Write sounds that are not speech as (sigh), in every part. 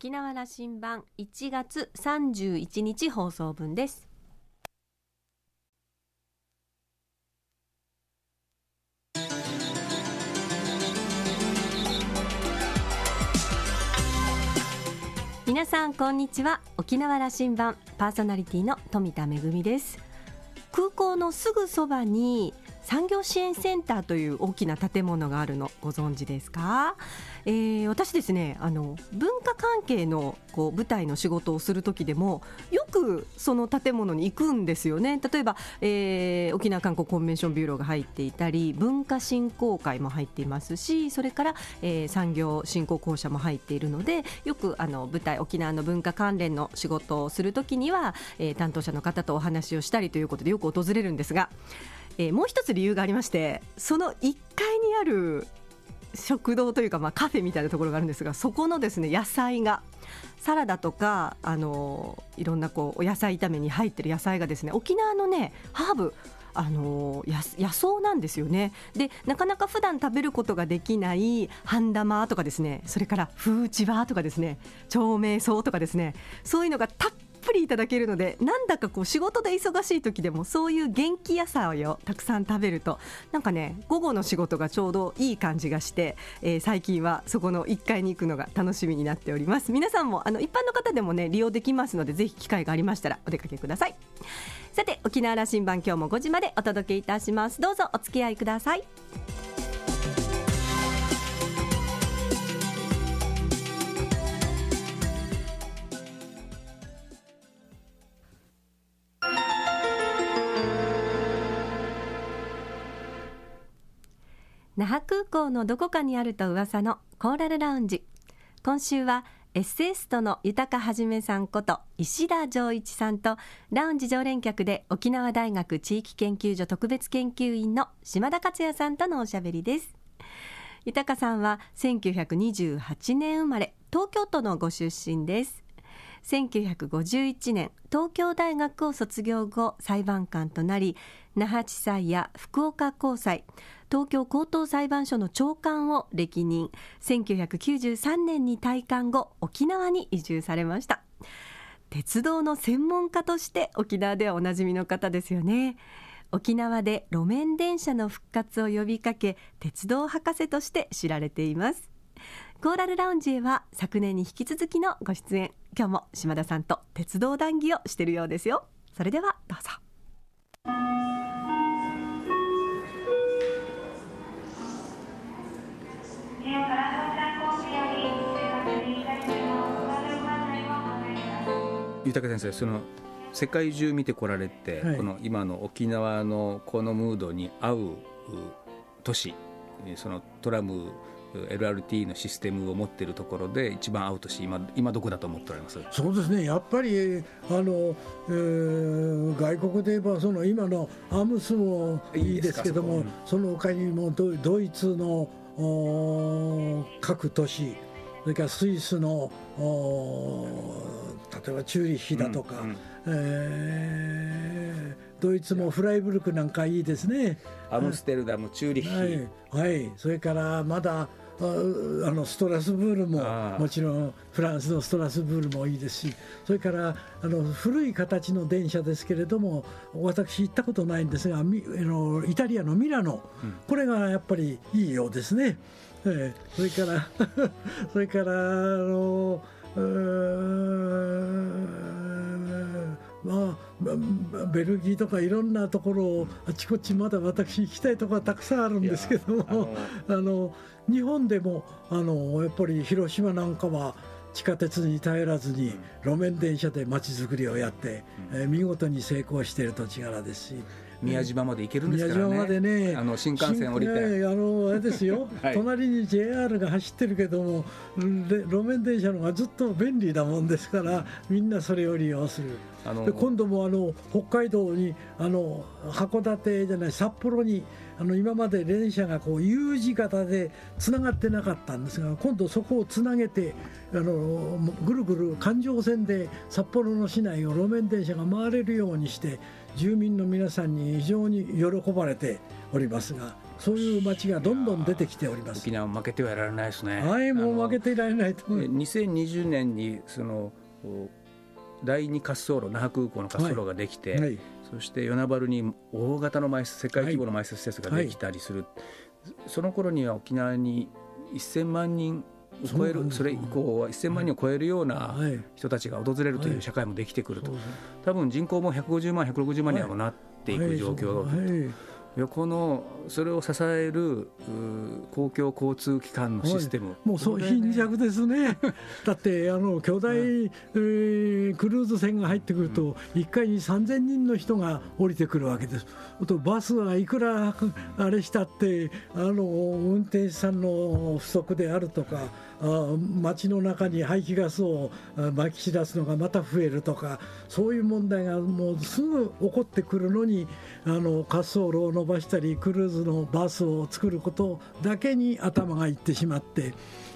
沖縄羅針盤1月31日放送分です。皆さんこんにちは。沖縄羅針盤パーソナリティの富田恵です。空港のすぐそばに産業支援センターという大きな建物があるのご存知ですか、えー、私ですねあの文化関係のこう舞台の仕事をする時でもよくその建物に行くんですよね。例えば、えー、沖縄観光コンベンションビューローが入っていたり文化振興会も入っていますしそれから、えー、産業振興公社も入っているのでよくあの舞台沖縄の文化関連の仕事をする時には、え、担当者の方とお話をしたりということでよく訪れるんですがえー、もう一つ理由がありましてその1階にある食堂というか、まあ、カフェみたいなところがあるんですがそこのですね野菜がサラダとかあのいろんなこうお野菜炒めに入ってる野菜がですね沖縄のねハーブあの野草なんですよね。でなかなか普段食べることができない半玉とかですねそれからフーチバーとかですね長命草とかですねそういうのがたっぷりいただけるのでなんだかこう仕事で忙しい時でもそういう元気野菜をたくさん食べるとなんかね午後の仕事がちょうどいい感じがして、えー、最近はそこの1階に行くのが楽しみになっております。皆さんもあの一般の方でもね利用できますのでぜひ機会がありましたらお出かけください。さて沖縄羅針盤今日も5時までお届けいたします。どうぞお付き合いください。那覇空港のどこかにあると噂のコーラルラウンジ。今週はエッセイストの豊はじめさんこと石田丈一さんとラウンジ常連客で沖縄大学地域研究所特別研究員の島田克也さんとのおしゃべりです。豊さんは1928年生まれ東京都のご出身です。1951年東京大学を卒業後裁判官となり那覇地裁や福岡高裁東京高等裁判所の長官を歴任1993年に退官後沖縄に移住されました。鉄道の専門家として沖縄ではおなじみの方ですよね。沖縄で路面電車の復活を呼びかけ鉄道博士として知られています。コーラルラウンジへは昨年に引き続きのご出演。今日も島田さんと鉄道談義をしているようですよ。それではどうぞ。豊先生その世界中見てこられて、はい、この今の沖縄のこのムードに合う都市そのトラム LRT のシステムを持っているところで一番合う都市今今どこだと思っておられます？そうですね。やっぱりあの、えー、外国で言えばその今のアムスもいいですけどもその他にもドドイツの各都市それからスイスの例えばチューリッヒだとか、うんうん、えー、ドイツもフライブルクなんかいいですね。アムステルダムチューリッヒ、はい、はい、それからまだあのストラスブールももちろんフランスのストラスブールもいいですしそれからあの古い形の電車ですけれども私行ったことないんですがあのイタリアのミラノ、うん、これがやっぱりいいようですね。えそれから (laughs) それからあのまあ、ベルギーとかいろんなところをあちこちまだ私行きたいところはたくさんあるんですけどもあの (laughs) 日本でもあのやっぱり広島なんかは地下鉄に頼らずに路面電車で街づくりをやって、えー、見事に成功している土地柄ですし。宮島まで行けるんですからね。宮島までね、あの新幹線降りて、あのあれですよ、(laughs) はい、隣に JR が走ってるけども、路面電車のがずっと便利なもんですから、みんなそれを利用する。あので今度もあの北海道にあの函館じゃない札幌にあの今まで電車がこう U 字型でつながってなかったんですが今度そこをつなげてあのぐるぐる環状線で札幌の市内を路面電車が回れるようにして住民の皆さんに非常に喜ばれておりますがそういう町がどんどん出てきております。沖縄負けてはやられないですね。はいもう負けていられないと思い2020年にその第二滑走路那覇空港の滑走路ができて、はいはい、そして与那原に大型の埋設世界規模の埋設施設ができたりする、はい、その頃には沖縄に1000万人超えるそれ以降は1000万人を超えるような人たちが訪れるという社会もできてくると、多分人口も150万、160万にはなっていく状況だと。横のそれを支える公共交通機関のシステム、もうそう貧弱ですね、だってあの巨大、えー、クルーズ船が入ってくると、1回に3000人の人が降りてくるわけです。とバスはいくらあれしたってあの運転手さんの不足であるとか。街の中に排気ガスをまき散らすのがまた増えるとかそういう問題がもうすぐ起こってくるのにあの滑走路を伸ばしたりクルーズのバスを作ることだけに頭がいってしまって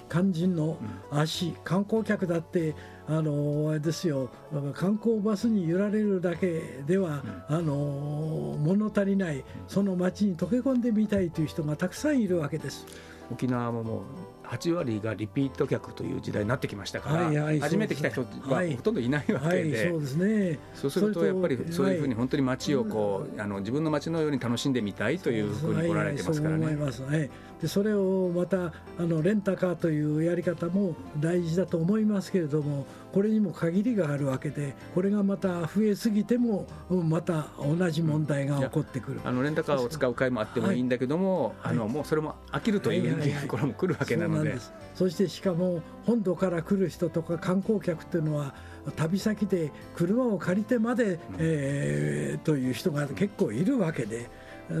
肝心の足観光客だってあのあれですよ観光バスに揺られるだけでは、あの物足りないその街に溶け込んでみたいという人がたくさんいるわけです。沖縄ももう8割がリピート客という時代になってきましたから、はいはい、初めて来た人はほとんどいないわけで、はいはい、そうですね、そうするとやっぱりそういうふうに本当に街をこう、あの自分の街のように楽しんでみたいというふうに来られてますからね。はいはい、ねでそれをまたあのレンタカーというやり方も大事だと思いますけれどもこれにも限りがあるわけでこれがまた増えすぎてもまた同じ問題が起こってくる、あのレンタカーを使う会もあってもいいんだけども、あのもうそれも飽きるというところも来るわけなので。そしてしかも本土から来る人とか観光客というのは旅先で車を借りてまで、えー、という人が結構いるわけで。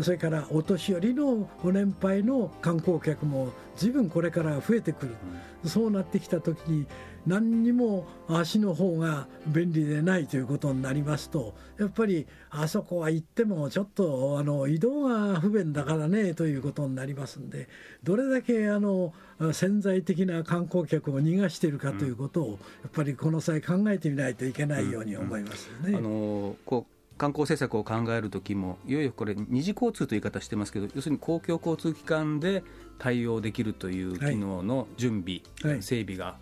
それからお年寄りのご年配の観光客も随分これから増えてくる、うん、そうなってきた時に何にも足の方が便利でないということになりますとやっぱりあそこは行ってもちょっとあの移動が不便だからねということになりますんでどれだけあの潜在的な観光客を逃がしているかということを、やっぱりこの際考えてみないといけないように思いますね。うんうん、あのこう観光政策を考える時もいよいよこれ二次交通という言い方してますけど要するに公共交通機関で対応できるという機能の準備、はい、整備が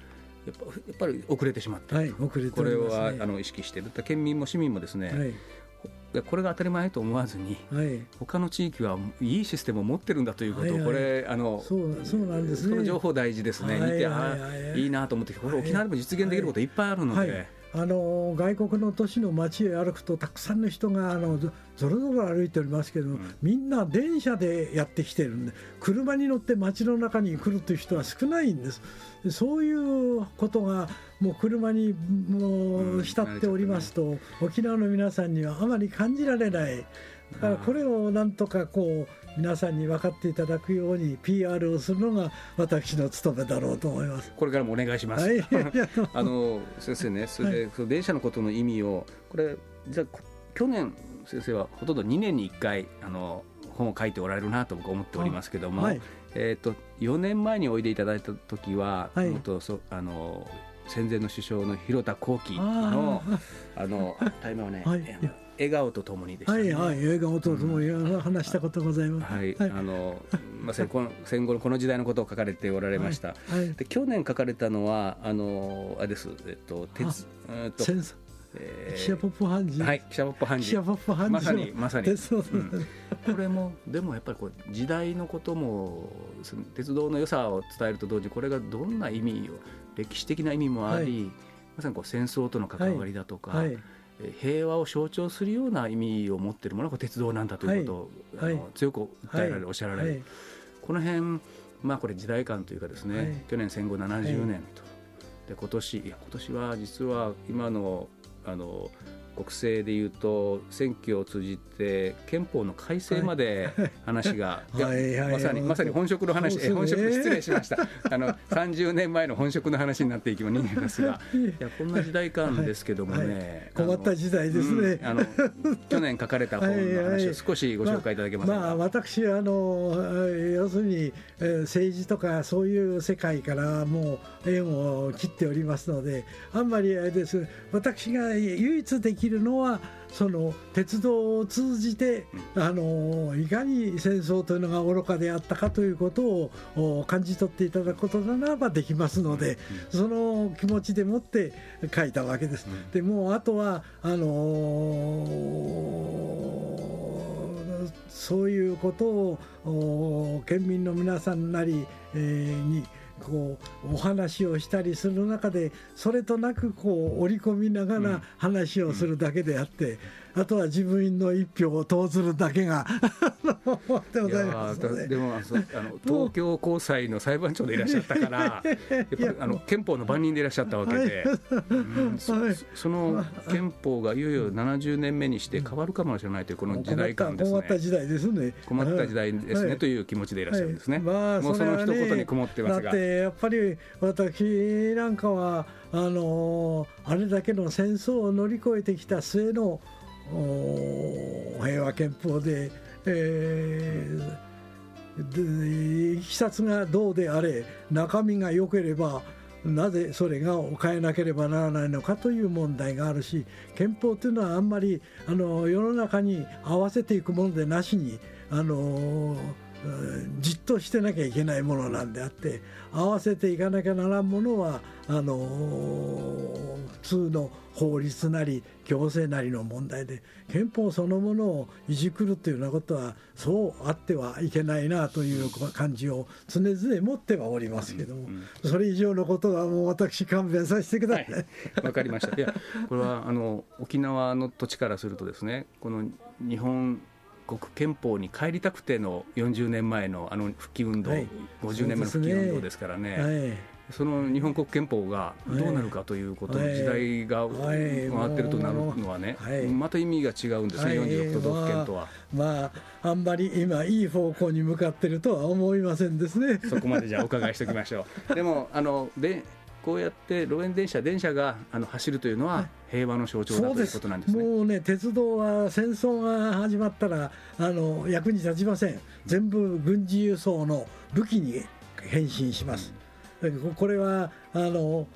やっぱやっぱり遅れてしまった、はい、遅れて、ね、これはあの意識してる県民も市民もですね、はい。これが当たり前と思わずに、はい、他の地域はいいシステムを持ってるんだということ、はいはい、これあのそうそうなんです、ね、この情報大事ですね、はいはいはいはい、見てあいいなと思ってこれ沖縄でも実現できることいっぱいあるので。あの外国の都市の街へ歩くとたくさんの人があのぞろぞろ歩いておりますけど、うん、みんな電車でやってきてるんで車に乗って街の中に来るという人は少ないんです。そういうことがもう車にもう浸っておりますと、沖縄の皆さんにはあまり感じられないだからこれをなんとかこう皆さんに分かっていただくように PR をするのが私の務めだろうと思います。これからもお願いします、はい、(laughs) あの先生ねそれで、はい、電車のことの意味をこれじゃ去年先生はほとんど2年に1回あの本を書いておられるなと僕思っておりますけども、はい、えーと、4年前においでいただいた時は、はい、とそあの戦前の首相の広田幸喜のあのタイムはね、はい、笑顔とともにでした、ね、はいはい笑顔とともに話したことございます。はい、はい、あのまさにこの戦後のこの時代のことを書かれておられました。はいはい、で去年書かれたのはあのあれですえっと鉄えっと戦争えー、記者ポップハンジ。はい記者ポップハンジ。記者ポップハンジまさにまさに、うん、これもでもやっぱりこう時代のことも鉄道の良さを伝えると同時にこれがどんな意味を歴史的な意味もあり、はい、まさにこう戦争との関わりだとか、はい。はい平和を象徴するような意味を持っているものが鉄道なんだということを、はい、あの強く訴えられる、おっしゃられる、はい、この辺まあこれ時代感というかですね、去年戦後70年と、で今年いや今年は実は今のあの国政でいうと選挙を通じて憲法の改正まで話が、(laughs) まさにまさに本職の話、ね、本職失礼しました。あの30年前の本職の話になっていきますが。(laughs) いやこんな時代感ですけどもね、はい。はい、困った時代ですね、うん、あの去年書かれた本の話を (laughs) 少しご紹介いただけますか、まあ、まあ、私あの要するに政治とかそういう世界からもう縁を切っておりますのであんまりあれです。私が唯一でききるのはその鉄道を通じて、あのいかに戦争というのが愚かであったかということを感じ取っていただくことならばできますので、その気持ちでもって書いたわけです。でもうあとはあのそういうことを県民の皆さんなり、えー、にこうお話をしたりする中でそれとなくこう織り込みながら話をするだけであって、あとは自分の一票を投ずるだけがでございますで。もあの東京高裁の裁判長でいらっしゃったから (laughs) やっぱあの憲法の番人でいらっしゃったわけで、うんそその憲法がいよいよ70年目にして変わるかもしれないというこの時代感ですね。困った時代ですね。困った時代ですね、という気持ちでいらっしゃるんですね、まあ、もうその一言に曇ってますが。だってやっぱり私なんかはあのあれだけの戦争を乗り越えてきた末の平和憲法で、えー、いきさつがどうであれ中身が良ければなぜそれが変えなければならないのかという問題があるし憲法というのはあんまりあの世の中に合わせていくものでなしにあのじっとしてなきゃいけないものなんであって合わせていかなきゃならんものはあの普通の法律なり行政なりの問題で憲法そのものをいじくるというようなことはそうあってはいけないなという感じを常々持ってはおりますけども、それ以上のことはもう私勘弁させてください。わ、はい、かりました。いやこれはあの沖縄の土地からするとですねこの日本国憲法に帰りたくての40年前のあの復帰運動、はい、50年目の復帰運動ですからね。はいその日本国憲法がどうなるかということ、時代が回ってるとなるのはね、また意味が違うんですね、46都道府県とは。まあ、あんまり今、いい方向に向かってるとは思いませんですね。そこまでじゃあお伺いしておきましょう。でもあのでこうやって路面電車、電車があの走るというのは、平和の象徴だということなんですね。もうね、鉄道は戦争が始まったらあの役に立ちません、全部軍事輸送の武器に変身します。うん、これはあの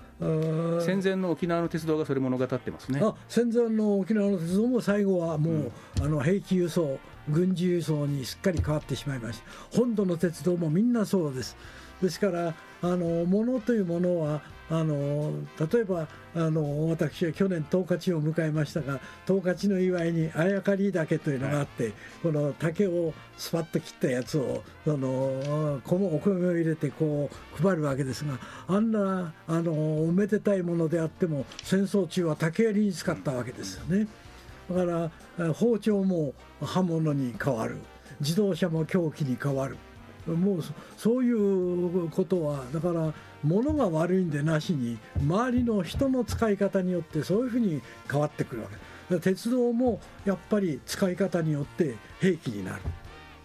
戦前の沖縄の鉄道がそれ物語ってますね。戦前の沖縄の鉄道も最後はもう、うん、あの兵器輸送軍事輸送にすっかり変わってしまいました本土の鉄道もみんなそうです。ですからあの物というものはあの例えばあの私は去年十勝を迎えましたが十勝の祝いにあやかり岳というのがあって、はい、この竹をスパッと切ったやつをあのお米を入れてこう配るわけですがあんなあのおめでたいものであっても戦争中は竹槍に使ったわけですよね。だから包丁も刃物に変わる自動車も凶器に変わるもうそういうことはだから物が悪いんでなしに周りの人の使い方によってそういうふうに変わってくるわけ。鉄道もやっぱり使い方によって兵器になる。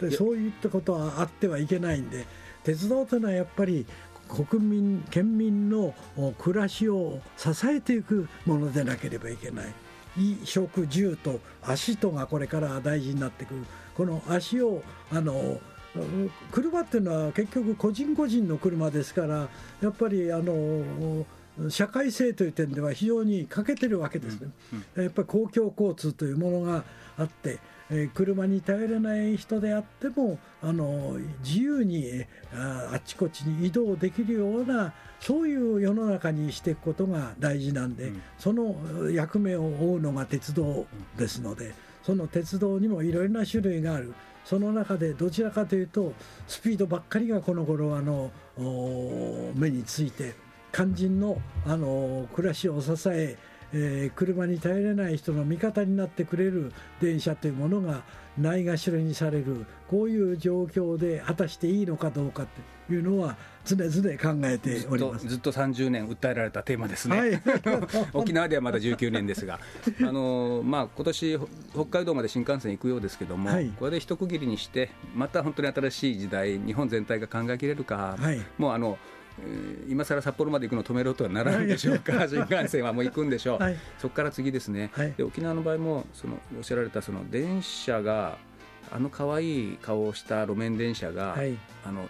でそういったことはあってはいけないんで鉄道というのはやっぱり国民県民の暮らしを支えていくものでなければいけない。衣食住と足とがこれから大事になってくる。この足をあの車っていうのは結局個人個人の車ですからやっぱりあの社会性という点では非常に欠けてるわけですね、やっぱり公共交通というものがあって、えー、車に頼れない人であってもあの自由にああっちこっちに移動できるようなそういう世の中にしていくことが大事なんで、うん、その役目を負うのが鉄道ですので、その鉄道にもいろいろな種類がある。その中でどちらかというとスピードばっかりがこの頃あの目について肝心のあの暮らしを支ええー、車に頼れない人の味方になってくれる電車というものがないがしろにされるこういう状況で果たしていいのかどうかというのは常々考えております。ずっと30年訴えられたテーマですね、はい、沖縄ではまだ19年ですが。(laughs) あの、まあ今年北海道まで新幹線行くようですけども、はい、これで一区切りにしてまた本当に新しい時代日本全体が考えきれるか、はい、もうあの今更札幌まで行くの止めろとはならないでしょうか、新幹線はもう行くんでしょう、はい、そこから次ですね、はい、で沖縄の場合もそのおっしゃられたその電車が、あの可愛い顔をした路面電車が、はい、あの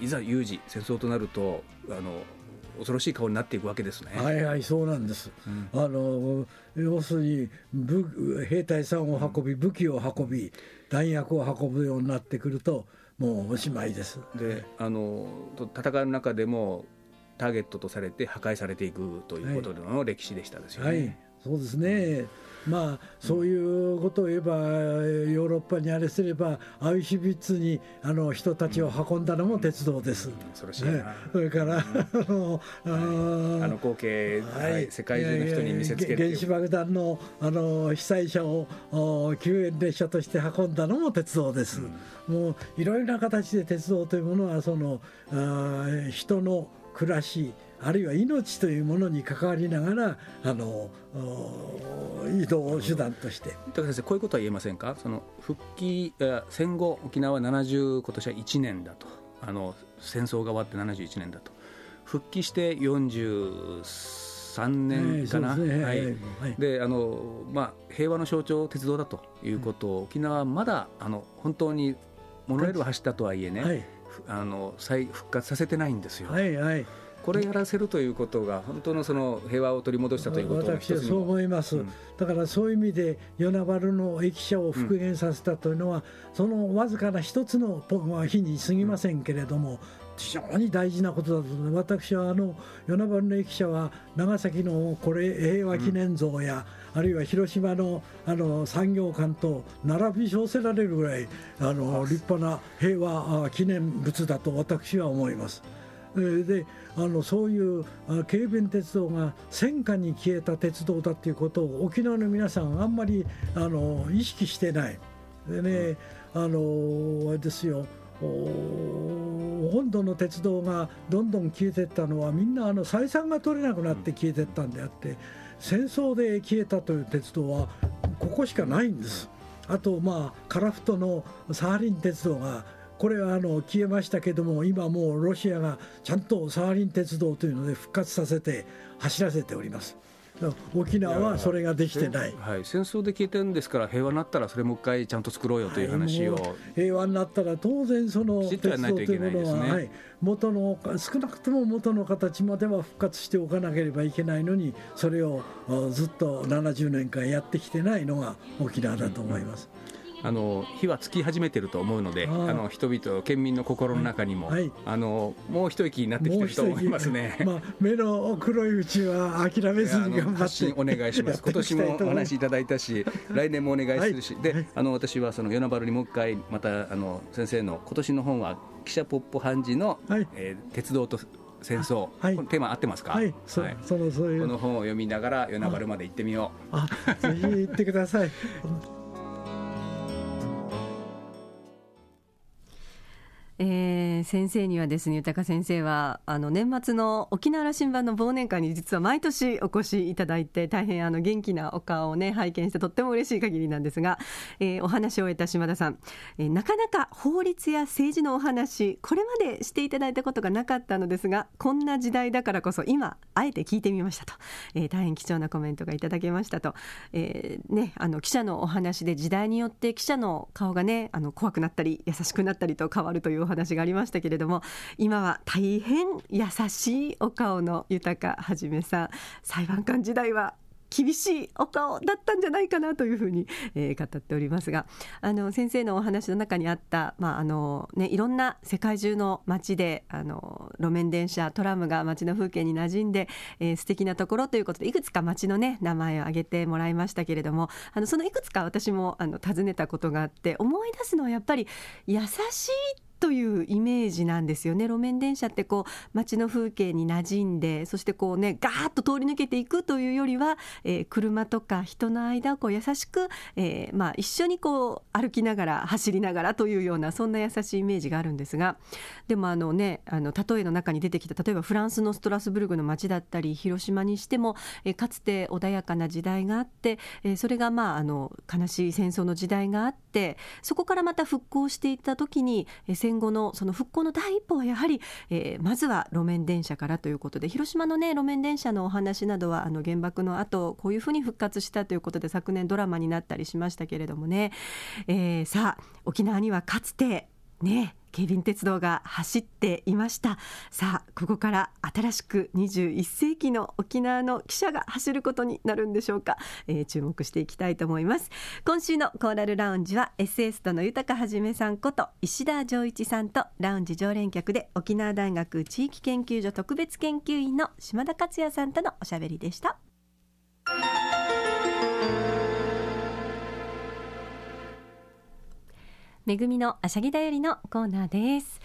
いざ有事、戦争となると、あの恐ろしい顔になっていくわけですね。はいはいそうなんです。うん、あの要するに武兵隊さんを運び武器を運び弾薬を運ぶようになってくるともうおしまいです。であの戦う中でもターゲットとされて破壊されていくということの歴史でしたですよね。はい、はい、そうですね、まあ、そういうことを言えば、ヨーロッパにあれすれば、アウシュビッツにあの人たちを運んだのも鉄道です。それそれから、あの、あの光景、はい、世界中の人に見せつける原子爆弾のあの被災者を救援列車として運んだのも鉄道です。もういろいろな形で鉄道というものはそのあ人の暮らしあるいは命というものに関わりながらあの移動手段として。高先生こういうことは言えませんか？その復帰戦後沖縄は70今年は1年だと。あの戦争が終わって71年だと。復帰して43年かな、はい。であのまあ、平和の象徴鉄道だということを、沖縄はまだあの本当にモノレールを走ったとはいえね、はい、あの再復活させてないんですよ。はいはいこれやらせるということが本当のその平和を取り戻したということ私はそう思います、うん、だからそういう意味で与那原の駅舎を復元させたというのは、うん、そのわずかな一つの日に過ぎませんけれども、非常に大事なことだと思い私はあの与那原の駅舎は長崎のこれ平和記念像や、あるいは広島のあの産業館と並び称せられるぐらいあの立派な平和記念物だと私は思います。であのそういう軽便鉄道が戦火に消えた鉄道だということを沖縄の皆さんあんまりあの意識してない。でね、あのあれですよ本土の鉄道がどんどん消えていったのはみんなあの採算が取れなくなって消えていったんであって戦争で消えたという鉄道はここしかないんです。あとまあ樺太のサハリン鉄道がこれはあの消えましたけども今もうロシアがちゃんとサハリン鉄道というので復活させて走らせております。沖縄はそれができてない、はい、戦争で消えてるんですから平和になったらそれもう一回ちゃんと作ろうよという話を、はい、平和になったら当然その鉄道というものは、はい、元の少なくとも元の形までは復活しておかなければいけないのにそれをずっと70年間やってきてないのが沖縄だと思います。うんあの火はつき始めてると思うので、あの人々、県民の心の中にも、はい、あのもう一息になってきてると思いますね。(laughs) まあ、目の黒いうちは諦めずに頑張って。お願いし (laughs) ます。今年もお話いただいたし、(laughs) 来年もお願いするし、はい、で、あの私はその与那原にもう一回またあの先生の今年の本は記者ポップ判事の、はい、えー、鉄道と戦争、はい、テーマ合ってますか、はい、そはい、そのそういう。この本を読みながら与那原まで行ってみよう。あぜひ行ってください。えー、先生にはですね豊先生はあの年末の沖縄羅針盤の忘年会に実は毎年お越しいただいて大変あの元気なお顔をね拝見してとっても嬉しい限りなんですが、えー、お話を終えた島田さん、えー、なかなか法律や政治のお話これまでしていただいたことがなかったのですがこんな時代だからこそ今あえて聞いてみましたと、えー、大変貴重なコメントがいただけましたと、えーね、あの記者のお話で時代によって記者の顔がねあの怖くなったり優しくなったりと変わるという話がありましたけれども今は大変優しいお顔の豊はじめさん裁判官時代は厳しいお顔だったんじゃないかなというふうに、えー、語っておりますがあの先生のお話の中にあった、まああのね、いろんな世界中の街であの路面電車トラムが街の風景に馴染んで、えー、素敵なところということでいくつか街の、ね、名前を挙げてもらいましたけれどもあのそのいくつか私もあの尋ねたことがあって思い出すのはやっぱり優しいってというイメージなんですよね。路面電車ってこう街の風景に馴染んでそしてこうねガーッと通り抜けていくというよりは、えー、車とか人の間をこう優しく、えー、まあ、一緒にこう歩きながら走りながらというようなそんな優しいイメージがあるんですがでもあのねあの例えの中に出てきた例えばフランスのストラスブルグの街だったり広島にしても、えー、かつて穏やかな時代があって、えそれがまああの悲しい戦争の時代があってそこからまた復興していった時に、えー戦後のその復興の第一歩はやはり、えー、まずは路面電車からということで広島のね路面電車のお話などはあの原爆の後こういうふうに復活したということで昨年ドラマになったりしましたけれどもね、えー、さあ沖縄にはかつてね警備鉄道が走っていました。さあここから新しく21世紀の沖縄の汽車が走ることになるんでしょうか、えー、注目していきたいと思います。今週のコーラルラウンジは SS との豊はじめさんこと石田丈一さんとラウンジ常連客で沖縄大学地域研究所特別研究員の島田克也さんとのおしゃべりでした。めぐみのあしゃぎだよりのコーナーです。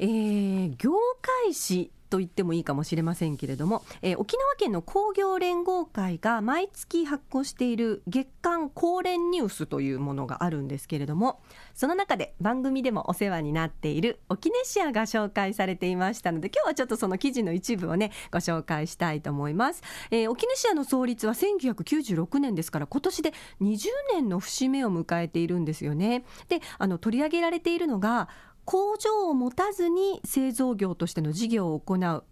えー、業界誌と言ってもいいかもしれませんけれども、えー、沖縄県の工業連合会が毎月発行している月間高連ニュースというものがあるんですけれどもその中で番組でもお世話になっている沖ネシアが紹介されていましたので今日はちょっとその記事の一部をねご紹介したいと思います、えー、沖ネシアの創立は1996年ですから今年で20年の節目を迎えているんですよね。であの取り上げられているのが工場を持たずに製造業としての事業を行うファ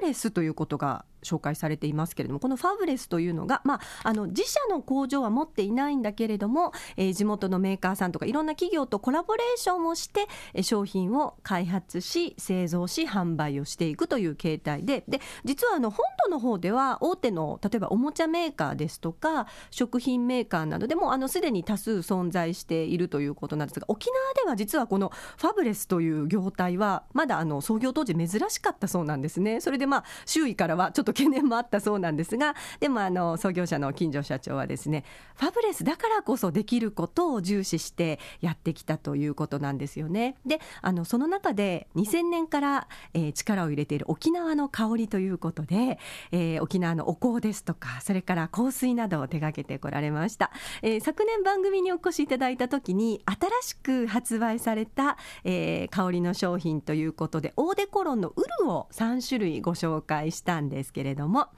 ブレスということが紹介されていますけれどもこのファブレスというのが、まあ、あの自社の工場は持っていないんだけれども、えー、地元のメーカーさんとかいろんな企業とコラボレーションをして、商品を開発し製造し販売をしていくという形態でで実はあの本土の方では大手の例えばおもちゃメーカーですとか食品メーカーなどでもすでに多数存在しているということなんですが沖縄では実はこのファブレスという業態はまだあの創業当時珍しかったそうなんですね。それでまあ周囲からはちょっとと懸念もあったそうなんですがでもあの創業者の金城社長はですねファブレスだからこそできることを重視してやってきたということなんですよね。であのその中で2000年から、えー、力を入れている沖縄の香りということで、えー、沖縄のお香ですとかそれから香水などを手掛けてこられました、えー、昨年番組にお越しいただいた時に新しく発売された、えー、香りの商品ということでオーデコロンのウルを3種類ご紹介したんですけけれども、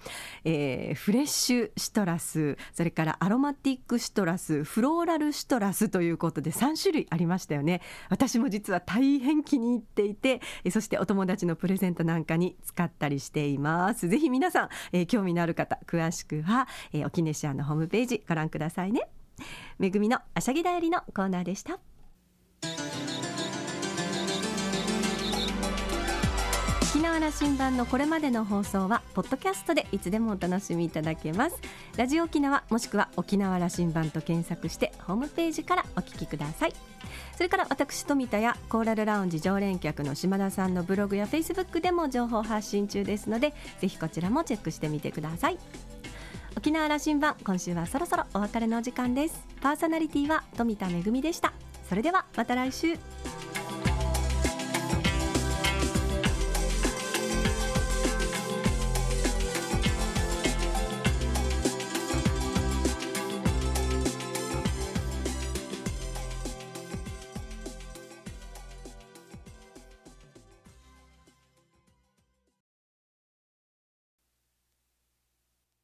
えー、フレッシュシトラスそれからアロマティックシトラスフローラルシトラスということで3種類ありましたよね。私も実は大変気に入っていてそしてお友達のプレゼントなんかに使ったりしています。ぜひ皆さん、えー、興味のある方詳しくは、えー、沖根シアのホームページご覧くださいね。めぐみのあしゃぎだよりのコーナーでした。沖縄羅針盤のこれまでの放送はポッドキャストでいつでもお楽しみいただけます。ラジオ沖縄もしくは沖縄羅針盤と検索してホームページからお聞きください。それから私富田やコーラルラウンジ常連客の島田さんのブログやフェイスブックでも情報発信中ですのでぜひこちらもチェックしてみてください。沖縄羅針盤今週はそろそろお別れのお時間です。パーソナリティは富田恵でした。それではまた来週。